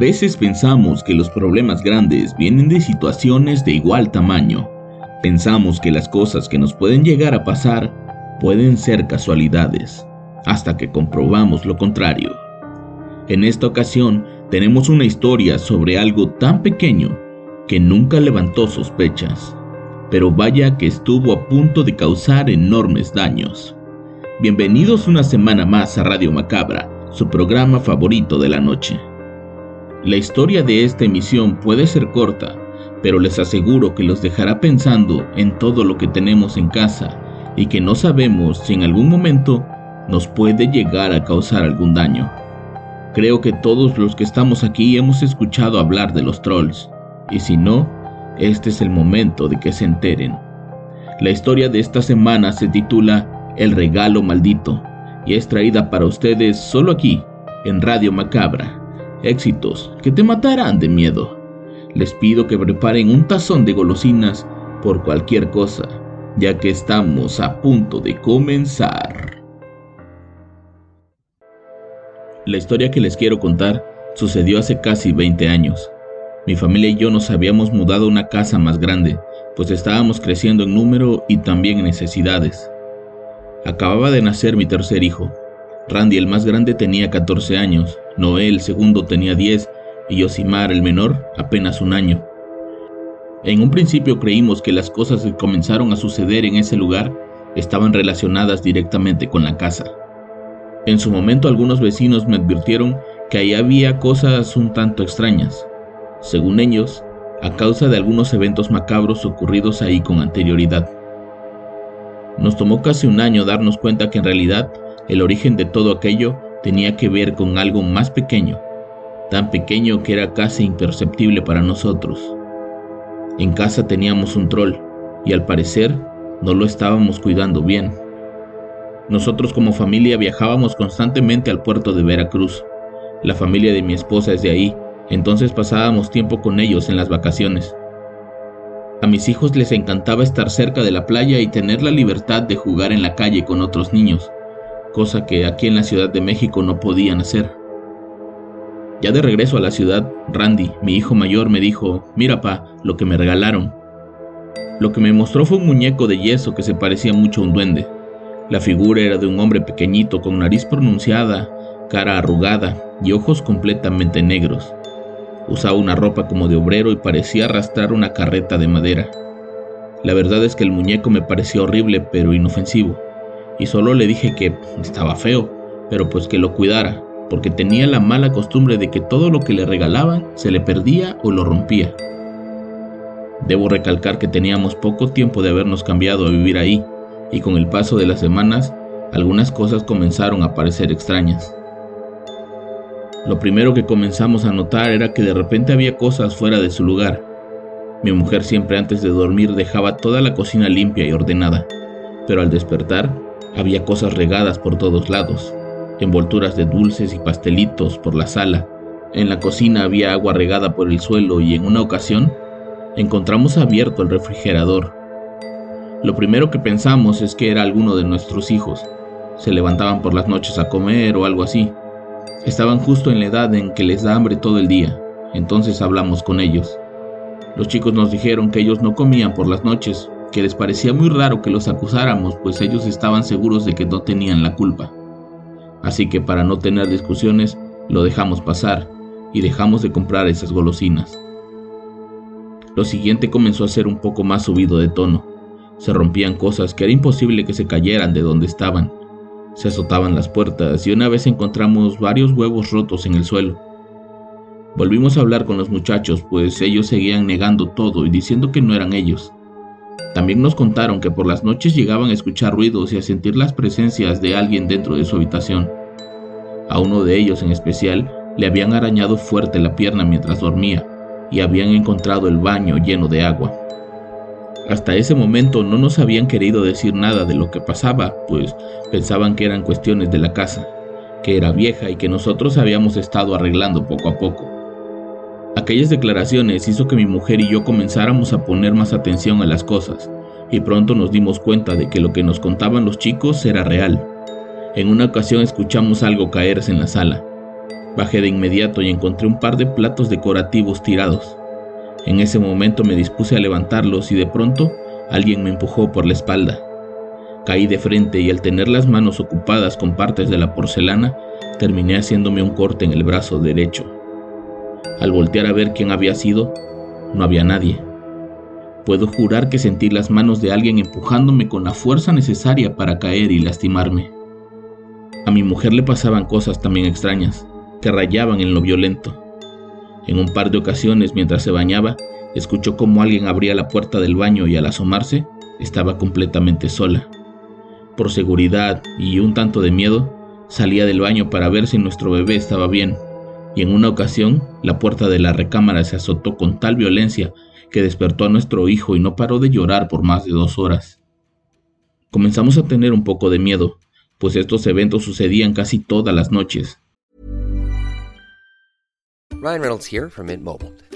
Veces pensamos que los problemas grandes vienen de situaciones de igual tamaño. Pensamos que las cosas que nos pueden llegar a pasar pueden ser casualidades, hasta que comprobamos lo contrario. En esta ocasión tenemos una historia sobre algo tan pequeño que nunca levantó sospechas, pero vaya que estuvo a punto de causar enormes daños. Bienvenidos una semana más a Radio Macabra, su programa favorito de la noche. La historia de esta emisión puede ser corta, pero les aseguro que los dejará pensando en todo lo que tenemos en casa y que no sabemos si en algún momento nos puede llegar a causar algún daño. Creo que todos los que estamos aquí hemos escuchado hablar de los trolls, y si no, este es el momento de que se enteren. La historia de esta semana se titula El regalo maldito y es traída para ustedes solo aquí, en Radio Macabra éxitos que te matarán de miedo. Les pido que preparen un tazón de golosinas por cualquier cosa, ya que estamos a punto de comenzar. La historia que les quiero contar sucedió hace casi 20 años. Mi familia y yo nos habíamos mudado a una casa más grande, pues estábamos creciendo en número y también en necesidades. Acababa de nacer mi tercer hijo, Randy el más grande tenía 14 años, Noé el segundo tenía 10 y Yosimar el menor apenas un año. En un principio creímos que las cosas que comenzaron a suceder en ese lugar estaban relacionadas directamente con la casa. En su momento algunos vecinos me advirtieron que ahí había cosas un tanto extrañas, según ellos, a causa de algunos eventos macabros ocurridos ahí con anterioridad. Nos tomó casi un año darnos cuenta que en realidad el origen de todo aquello tenía que ver con algo más pequeño, tan pequeño que era casi imperceptible para nosotros. En casa teníamos un troll y al parecer no lo estábamos cuidando bien. Nosotros como familia viajábamos constantemente al puerto de Veracruz. La familia de mi esposa es de ahí, entonces pasábamos tiempo con ellos en las vacaciones. A mis hijos les encantaba estar cerca de la playa y tener la libertad de jugar en la calle con otros niños cosa que aquí en la Ciudad de México no podían hacer. Ya de regreso a la ciudad, Randy, mi hijo mayor, me dijo, mira pa, lo que me regalaron. Lo que me mostró fue un muñeco de yeso que se parecía mucho a un duende. La figura era de un hombre pequeñito con nariz pronunciada, cara arrugada y ojos completamente negros. Usaba una ropa como de obrero y parecía arrastrar una carreta de madera. La verdad es que el muñeco me pareció horrible pero inofensivo y solo le dije que estaba feo, pero pues que lo cuidara, porque tenía la mala costumbre de que todo lo que le regalaban se le perdía o lo rompía. Debo recalcar que teníamos poco tiempo de habernos cambiado a vivir ahí, y con el paso de las semanas, algunas cosas comenzaron a parecer extrañas. Lo primero que comenzamos a notar era que de repente había cosas fuera de su lugar. Mi mujer siempre antes de dormir dejaba toda la cocina limpia y ordenada, pero al despertar había cosas regadas por todos lados, envolturas de dulces y pastelitos por la sala. En la cocina había agua regada por el suelo y en una ocasión encontramos abierto el refrigerador. Lo primero que pensamos es que era alguno de nuestros hijos. Se levantaban por las noches a comer o algo así. Estaban justo en la edad en que les da hambre todo el día, entonces hablamos con ellos. Los chicos nos dijeron que ellos no comían por las noches que les parecía muy raro que los acusáramos, pues ellos estaban seguros de que no tenían la culpa. Así que para no tener discusiones, lo dejamos pasar y dejamos de comprar esas golosinas. Lo siguiente comenzó a ser un poco más subido de tono. Se rompían cosas que era imposible que se cayeran de donde estaban. Se azotaban las puertas y una vez encontramos varios huevos rotos en el suelo. Volvimos a hablar con los muchachos, pues ellos seguían negando todo y diciendo que no eran ellos. También nos contaron que por las noches llegaban a escuchar ruidos y a sentir las presencias de alguien dentro de su habitación. A uno de ellos en especial le habían arañado fuerte la pierna mientras dormía y habían encontrado el baño lleno de agua. Hasta ese momento no nos habían querido decir nada de lo que pasaba, pues pensaban que eran cuestiones de la casa, que era vieja y que nosotros habíamos estado arreglando poco a poco. Aquellas declaraciones hizo que mi mujer y yo comenzáramos a poner más atención a las cosas, y pronto nos dimos cuenta de que lo que nos contaban los chicos era real. En una ocasión escuchamos algo caerse en la sala. Bajé de inmediato y encontré un par de platos decorativos tirados. En ese momento me dispuse a levantarlos y de pronto alguien me empujó por la espalda. Caí de frente y al tener las manos ocupadas con partes de la porcelana, terminé haciéndome un corte en el brazo derecho. Al voltear a ver quién había sido, no había nadie. Puedo jurar que sentí las manos de alguien empujándome con la fuerza necesaria para caer y lastimarme. A mi mujer le pasaban cosas también extrañas, que rayaban en lo violento. En un par de ocasiones, mientras se bañaba, escuchó cómo alguien abría la puerta del baño y al asomarse, estaba completamente sola. Por seguridad y un tanto de miedo, salía del baño para ver si nuestro bebé estaba bien, y en una ocasión la puerta de la recámara se azotó con tal violencia que despertó a nuestro hijo y no paró de llorar por más de dos horas. Comenzamos a tener un poco de miedo, pues estos eventos sucedían casi todas las noches. Ryan Reynolds.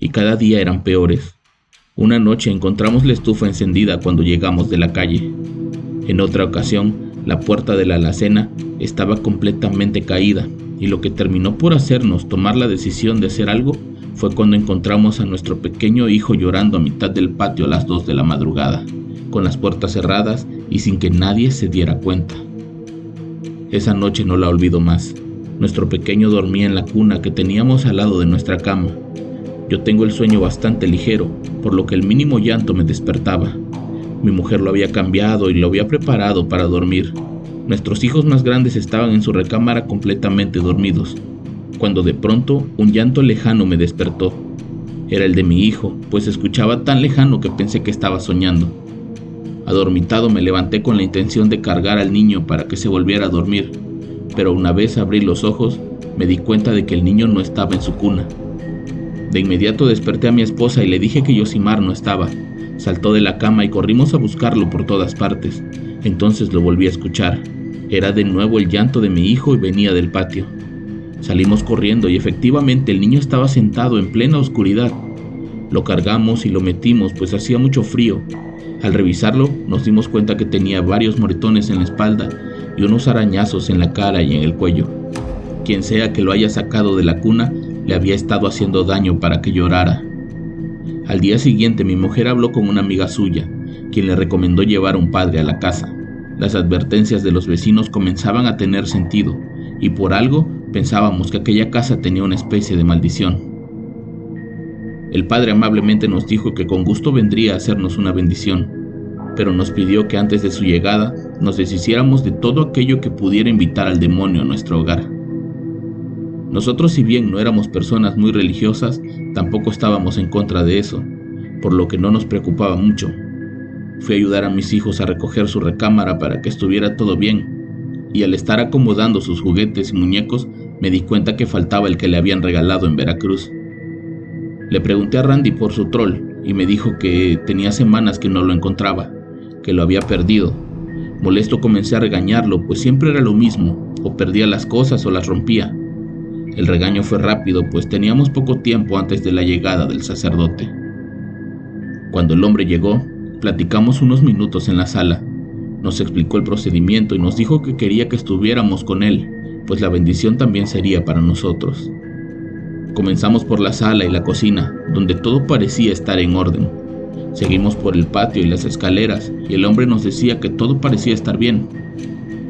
Y cada día eran peores. Una noche encontramos la estufa encendida cuando llegamos de la calle. En otra ocasión, la puerta de la alacena estaba completamente caída y lo que terminó por hacernos tomar la decisión de hacer algo fue cuando encontramos a nuestro pequeño hijo llorando a mitad del patio a las 2 de la madrugada, con las puertas cerradas y sin que nadie se diera cuenta. Esa noche no la olvido más. Nuestro pequeño dormía en la cuna que teníamos al lado de nuestra cama. Yo tengo el sueño bastante ligero, por lo que el mínimo llanto me despertaba. Mi mujer lo había cambiado y lo había preparado para dormir. Nuestros hijos más grandes estaban en su recámara completamente dormidos, cuando de pronto un llanto lejano me despertó. Era el de mi hijo, pues escuchaba tan lejano que pensé que estaba soñando. Adormitado me levanté con la intención de cargar al niño para que se volviera a dormir, pero una vez abrí los ojos me di cuenta de que el niño no estaba en su cuna. De inmediato desperté a mi esposa y le dije que Yosimar no estaba. Saltó de la cama y corrimos a buscarlo por todas partes. Entonces lo volví a escuchar. Era de nuevo el llanto de mi hijo y venía del patio. Salimos corriendo y efectivamente el niño estaba sentado en plena oscuridad. Lo cargamos y lo metimos pues hacía mucho frío. Al revisarlo nos dimos cuenta que tenía varios moretones en la espalda y unos arañazos en la cara y en el cuello. Quien sea que lo haya sacado de la cuna le había estado haciendo daño para que llorara. Al día siguiente mi mujer habló con una amiga suya, quien le recomendó llevar a un padre a la casa. Las advertencias de los vecinos comenzaban a tener sentido, y por algo pensábamos que aquella casa tenía una especie de maldición. El padre amablemente nos dijo que con gusto vendría a hacernos una bendición, pero nos pidió que antes de su llegada nos deshiciéramos de todo aquello que pudiera invitar al demonio a nuestro hogar. Nosotros si bien no éramos personas muy religiosas, tampoco estábamos en contra de eso, por lo que no nos preocupaba mucho. Fui a ayudar a mis hijos a recoger su recámara para que estuviera todo bien, y al estar acomodando sus juguetes y muñecos me di cuenta que faltaba el que le habían regalado en Veracruz. Le pregunté a Randy por su troll y me dijo que tenía semanas que no lo encontraba, que lo había perdido. Molesto comencé a regañarlo, pues siempre era lo mismo, o perdía las cosas o las rompía. El regaño fue rápido, pues teníamos poco tiempo antes de la llegada del sacerdote. Cuando el hombre llegó, platicamos unos minutos en la sala. Nos explicó el procedimiento y nos dijo que quería que estuviéramos con él, pues la bendición también sería para nosotros. Comenzamos por la sala y la cocina, donde todo parecía estar en orden. Seguimos por el patio y las escaleras, y el hombre nos decía que todo parecía estar bien.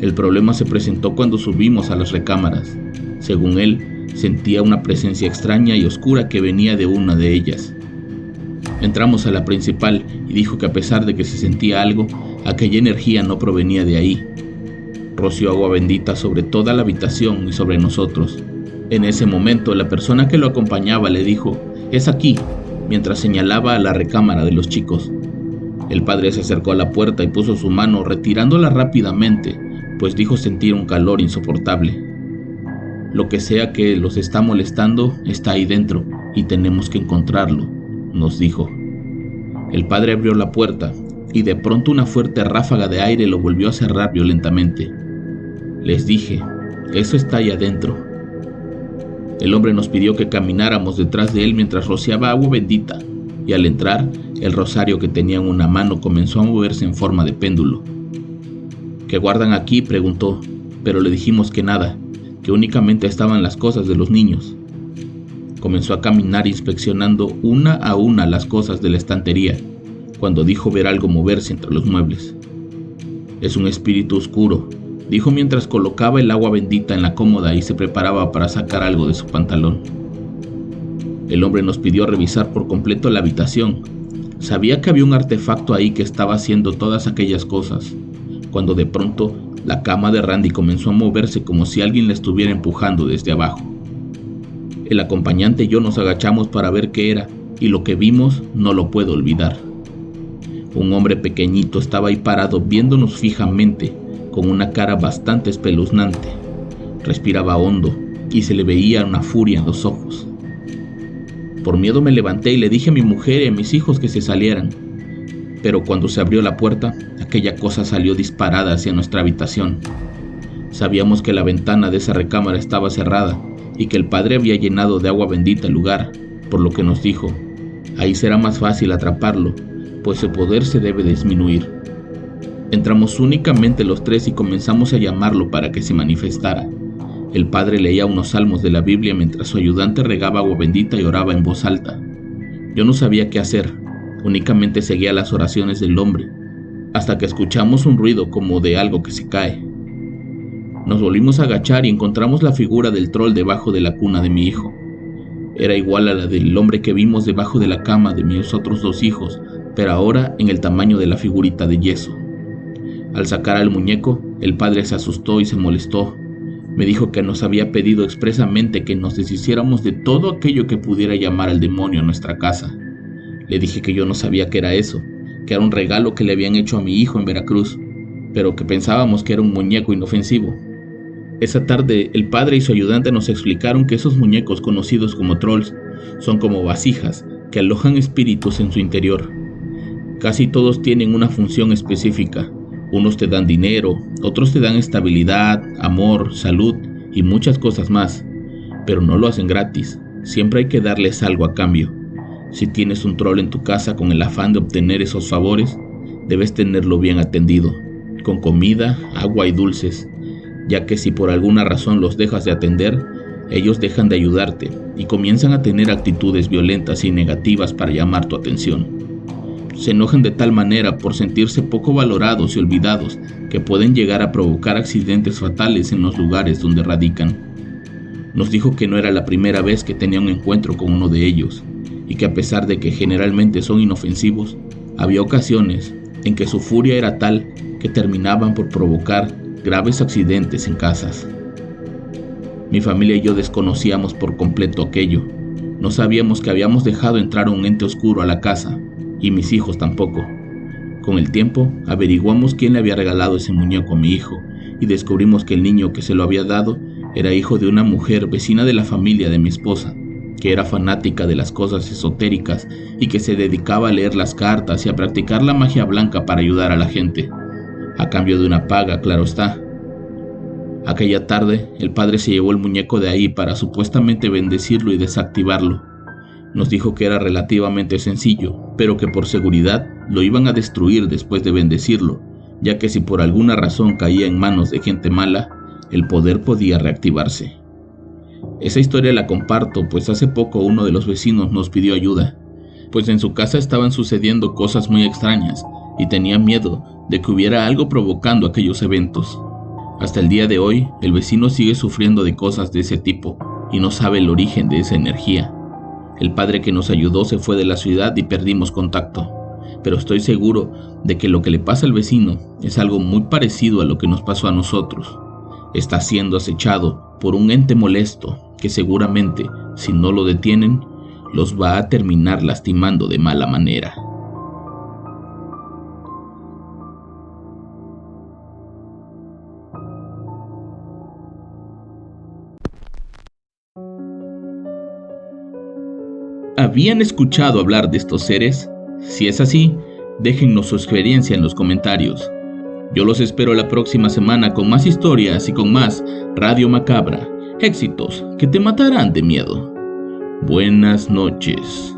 El problema se presentó cuando subimos a las recámaras. Según él, sentía una presencia extraña y oscura que venía de una de ellas. Entramos a la principal y dijo que a pesar de que se sentía algo, aquella energía no provenía de ahí. Roció agua bendita sobre toda la habitación y sobre nosotros. En ese momento la persona que lo acompañaba le dijo, es aquí, mientras señalaba a la recámara de los chicos. El padre se acercó a la puerta y puso su mano retirándola rápidamente, pues dijo sentir un calor insoportable. Lo que sea que los está molestando está ahí dentro y tenemos que encontrarlo, nos dijo. El padre abrió la puerta y de pronto una fuerte ráfaga de aire lo volvió a cerrar violentamente. Les dije, eso está ahí adentro. El hombre nos pidió que camináramos detrás de él mientras rociaba agua bendita, y al entrar, el rosario que tenía en una mano comenzó a moverse en forma de péndulo. ¿Qué guardan aquí? preguntó, pero le dijimos que nada, que únicamente estaban las cosas de los niños. Comenzó a caminar inspeccionando una a una las cosas de la estantería, cuando dijo ver algo moverse entre los muebles. Es un espíritu oscuro, dijo mientras colocaba el agua bendita en la cómoda y se preparaba para sacar algo de su pantalón. El hombre nos pidió revisar por completo la habitación. Sabía que había un artefacto ahí que estaba haciendo todas aquellas cosas, cuando de pronto la cama de Randy comenzó a moverse como si alguien la estuviera empujando desde abajo. El acompañante y yo nos agachamos para ver qué era, y lo que vimos no lo puedo olvidar. Un hombre pequeñito estaba ahí parado viéndonos fijamente, con una cara bastante espeluznante. Respiraba hondo y se le veía una furia en los ojos. Por miedo me levanté y le dije a mi mujer y a mis hijos que se salieran, pero cuando se abrió la puerta, aquella cosa salió disparada hacia nuestra habitación. Sabíamos que la ventana de esa recámara estaba cerrada y que el padre había llenado de agua bendita el lugar, por lo que nos dijo, ahí será más fácil atraparlo, pues su poder se debe disminuir. Entramos únicamente los tres y comenzamos a llamarlo para que se manifestara. El padre leía unos salmos de la Biblia mientras su ayudante regaba agua bendita y oraba en voz alta. Yo no sabía qué hacer, únicamente seguía las oraciones del hombre, hasta que escuchamos un ruido como de algo que se cae. Nos volvimos a agachar y encontramos la figura del troll debajo de la cuna de mi hijo. Era igual a la del hombre que vimos debajo de la cama de mis otros dos hijos, pero ahora en el tamaño de la figurita de yeso. Al sacar al muñeco, el padre se asustó y se molestó. Me dijo que nos había pedido expresamente que nos deshiciéramos de todo aquello que pudiera llamar al demonio a nuestra casa. Le dije que yo no sabía qué era eso, que era un regalo que le habían hecho a mi hijo en Veracruz, pero que pensábamos que era un muñeco inofensivo. Esa tarde el padre y su ayudante nos explicaron que esos muñecos conocidos como trolls son como vasijas que alojan espíritus en su interior. Casi todos tienen una función específica, unos te dan dinero, otros te dan estabilidad, amor, salud y muchas cosas más, pero no lo hacen gratis, siempre hay que darles algo a cambio. Si tienes un troll en tu casa con el afán de obtener esos favores, debes tenerlo bien atendido, con comida, agua y dulces, ya que si por alguna razón los dejas de atender, ellos dejan de ayudarte y comienzan a tener actitudes violentas y negativas para llamar tu atención se enojan de tal manera por sentirse poco valorados y olvidados que pueden llegar a provocar accidentes fatales en los lugares donde radican. Nos dijo que no era la primera vez que tenía un encuentro con uno de ellos y que a pesar de que generalmente son inofensivos, había ocasiones en que su furia era tal que terminaban por provocar graves accidentes en casas. Mi familia y yo desconocíamos por completo aquello. No sabíamos que habíamos dejado entrar un ente oscuro a la casa y mis hijos tampoco. Con el tiempo, averiguamos quién le había regalado ese muñeco a mi hijo y descubrimos que el niño que se lo había dado era hijo de una mujer vecina de la familia de mi esposa, que era fanática de las cosas esotéricas y que se dedicaba a leer las cartas y a practicar la magia blanca para ayudar a la gente, a cambio de una paga, claro está. Aquella tarde, el padre se llevó el muñeco de ahí para supuestamente bendecirlo y desactivarlo, nos dijo que era relativamente sencillo, pero que por seguridad lo iban a destruir después de bendecirlo, ya que si por alguna razón caía en manos de gente mala, el poder podía reactivarse. Esa historia la comparto, pues hace poco uno de los vecinos nos pidió ayuda, pues en su casa estaban sucediendo cosas muy extrañas y tenía miedo de que hubiera algo provocando aquellos eventos. Hasta el día de hoy, el vecino sigue sufriendo de cosas de ese tipo y no sabe el origen de esa energía. El padre que nos ayudó se fue de la ciudad y perdimos contacto, pero estoy seguro de que lo que le pasa al vecino es algo muy parecido a lo que nos pasó a nosotros. Está siendo acechado por un ente molesto que seguramente, si no lo detienen, los va a terminar lastimando de mala manera. ¿Habían escuchado hablar de estos seres? Si es así, déjennos su experiencia en los comentarios. Yo los espero la próxima semana con más historias y con más Radio Macabra éxitos que te matarán de miedo. Buenas noches.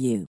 you.